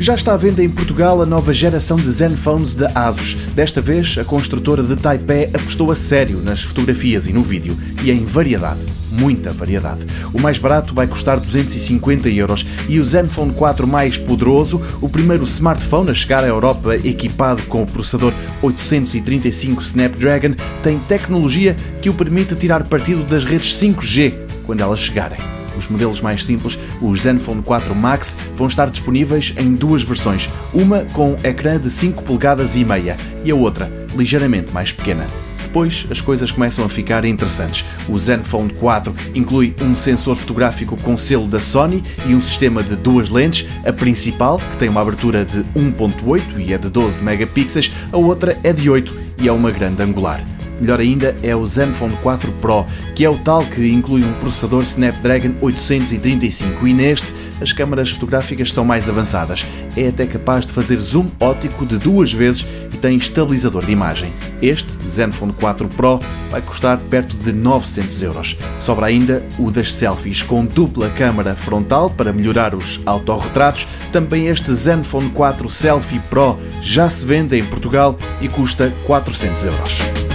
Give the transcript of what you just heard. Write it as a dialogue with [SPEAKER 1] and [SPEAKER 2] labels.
[SPEAKER 1] Já está à venda em Portugal a nova geração de Zenphones da ASUS. Desta vez, a construtora de Taipei apostou a sério nas fotografias e no vídeo e em variedade. Muita variedade. O mais barato vai custar 250 euros e o Zenfone 4 mais poderoso, o primeiro smartphone a chegar à Europa equipado com o processador 835 Snapdragon, tem tecnologia que o permite tirar partido das redes 5G quando elas chegarem. Os modelos mais simples, o Zenfone 4 Max, vão estar disponíveis em duas versões, uma com ecrã de 5 polegadas e meia e a outra ligeiramente mais pequena. Depois as coisas começam a ficar interessantes. O Zenfone 4 inclui um sensor fotográfico com selo da Sony e um sistema de duas lentes, a principal, que tem uma abertura de 1.8 e é de 12 megapixels, a outra é de 8 e é uma grande angular. Melhor ainda é o Zenfone 4 Pro, que é o tal que inclui um processador Snapdragon 835 e neste as câmaras fotográficas são mais avançadas. É até capaz de fazer zoom óptico de duas vezes e tem estabilizador de imagem. Este Zenfone 4 Pro vai custar perto de 900 euros. Sobra ainda o das selfies com dupla câmara frontal para melhorar os autorretratos. Também este Zenfone 4 Selfie Pro já se vende em Portugal e custa 400 euros.